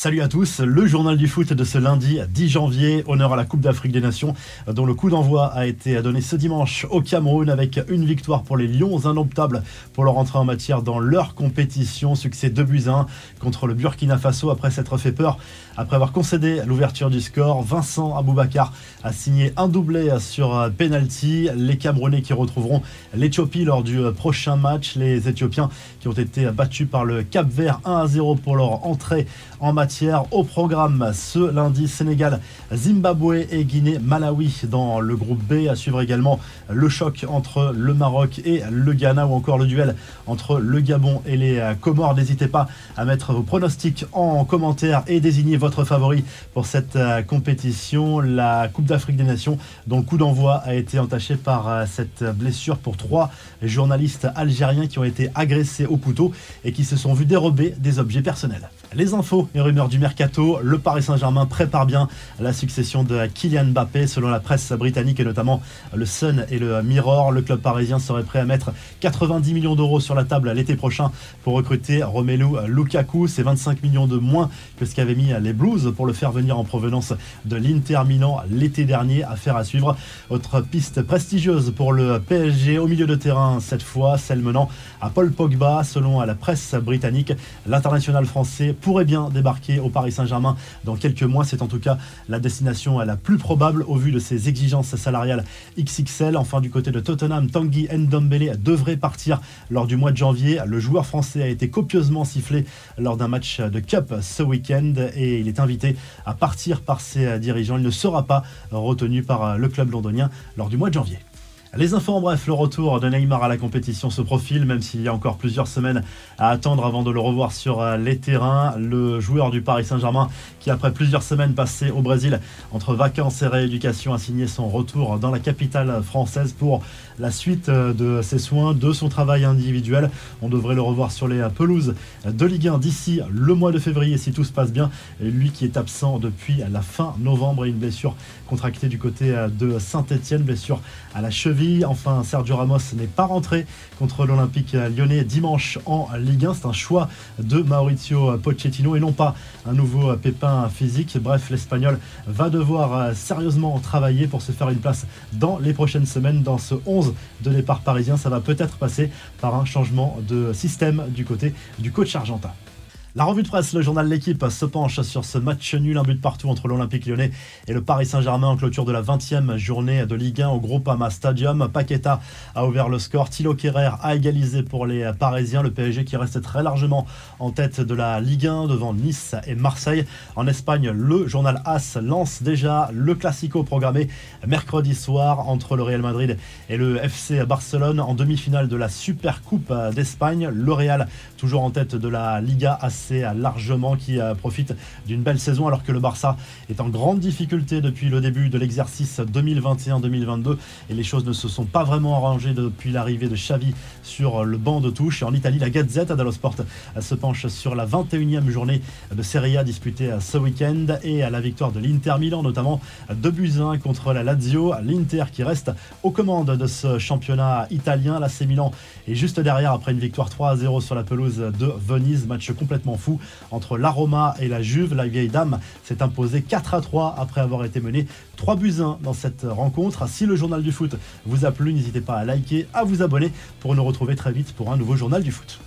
Salut à tous, le journal du foot de ce lundi 10 janvier, honneur à la Coupe d'Afrique des Nations, dont le coup d'envoi a été donné ce dimanche au Cameroun avec une victoire pour les Lions indomptables pour leur entrée en matière dans leur compétition. Succès 2 buts 1 contre le Burkina Faso après s'être fait peur. Après avoir concédé l'ouverture du score, Vincent Aboubakar a signé un doublé sur penalty. Les Camerounais qui retrouveront l'Éthiopie lors du prochain match. Les Éthiopiens qui ont été battus par le Cap Vert 1 à 0 pour leur entrée en matière au programme ce lundi, Sénégal, Zimbabwe et Guinée-Malawi dans le groupe B. À suivre également le choc entre le Maroc et le Ghana ou encore le duel entre le Gabon et les Comores. N'hésitez pas à mettre vos pronostics en commentaire et désigner votre favori pour cette euh, compétition. La Coupe d'Afrique des Nations, dont le coup d'envoi a été entaché par euh, cette blessure pour trois journalistes algériens qui ont été agressés au couteau et qui se sont vus dérober des objets personnels. Les infos et rumeurs du mercato, le Paris Saint-Germain prépare bien la succession de Kylian Mbappé. Selon la presse britannique et notamment le Sun et le Mirror, le club parisien serait prêt à mettre 90 millions d'euros sur la table l'été prochain pour recruter Romelu Lukaku. C'est 25 millions de moins que ce qu'avaient mis les Blues pour le faire venir en provenance de l'Inter Milan l'été dernier. Affaire à suivre. Autre piste prestigieuse pour le PSG au milieu de terrain cette fois, celle menant à Paul Pogba. Selon la presse britannique, l'international français pourrait bien débarquer au Paris Saint-Germain dans quelques mois. C'est en tout cas la destination la plus probable au vu de ses exigences salariales XXL. Enfin, du côté de Tottenham, Tanguy Ndombele devrait partir lors du mois de janvier. Le joueur français a été copieusement sifflé lors d'un match de Cup ce week-end et il est invité à partir par ses dirigeants. Il ne sera pas retenu par le club londonien lors du mois de janvier. Les infos en bref, le retour de Neymar à la compétition se profile, même s'il y a encore plusieurs semaines à attendre avant de le revoir sur euh, les terrains. Le joueur du Paris Saint-Germain, qui après plusieurs semaines passées au Brésil entre vacances et rééducation, a signé son retour dans la capitale française pour la suite euh, de ses soins, de son travail individuel. On devrait le revoir sur les pelouses de Ligue 1 d'ici le mois de février si tout se passe bien. Lui qui est absent depuis la fin novembre et une blessure contractée du côté euh, de Saint-Etienne, blessure à la cheville Enfin, Sergio Ramos n'est pas rentré contre l'Olympique lyonnais dimanche en Ligue 1. C'est un choix de Maurizio Pochettino et non pas un nouveau pépin physique. Bref, l'Espagnol va devoir euh, sérieusement travailler pour se faire une place dans les prochaines semaines dans ce 11 de départ parisien. Ça va peut-être passer par un changement de système du côté du coach argentin. La revue de presse, le journal L'équipe se penche sur ce match nul, un but partout entre l'Olympique lyonnais et le Paris Saint-Germain en clôture de la 20e journée de Ligue 1 au Groupama Stadium. Paqueta a ouvert le score, Thilo Kerrer a égalisé pour les Parisiens, le PSG qui reste très largement en tête de la Ligue 1 devant Nice et Marseille. En Espagne, le journal AS lance déjà le Classico programmé mercredi soir entre le Real Madrid et le FC Barcelone en demi-finale de la Super Coupe d'Espagne. Le Real toujours en tête de la Liga Largement, qui euh, profite d'une belle saison alors que le Barça est en grande difficulté depuis le début de l'exercice 2021-2022 et les choses ne se sont pas vraiment arrangées depuis l'arrivée de Xavi sur le banc de touche. Et en Italie, la Gazette dello Sport euh, se penche sur la 21e journée de Serie A disputée euh, ce week-end et à la victoire de l'Inter Milan, notamment de buts contre la Lazio. L'Inter qui reste aux commandes de ce championnat italien. L'AC Milan est juste derrière après une victoire 3 à 0 sur la pelouse de Venise. Match complètement fou entre la Roma et la Juve. La vieille dame s'est imposée 4 à 3 après avoir été menée 3 buts 1 dans cette rencontre. Si le journal du foot vous a plu, n'hésitez pas à liker, à vous abonner pour nous retrouver très vite pour un nouveau journal du foot.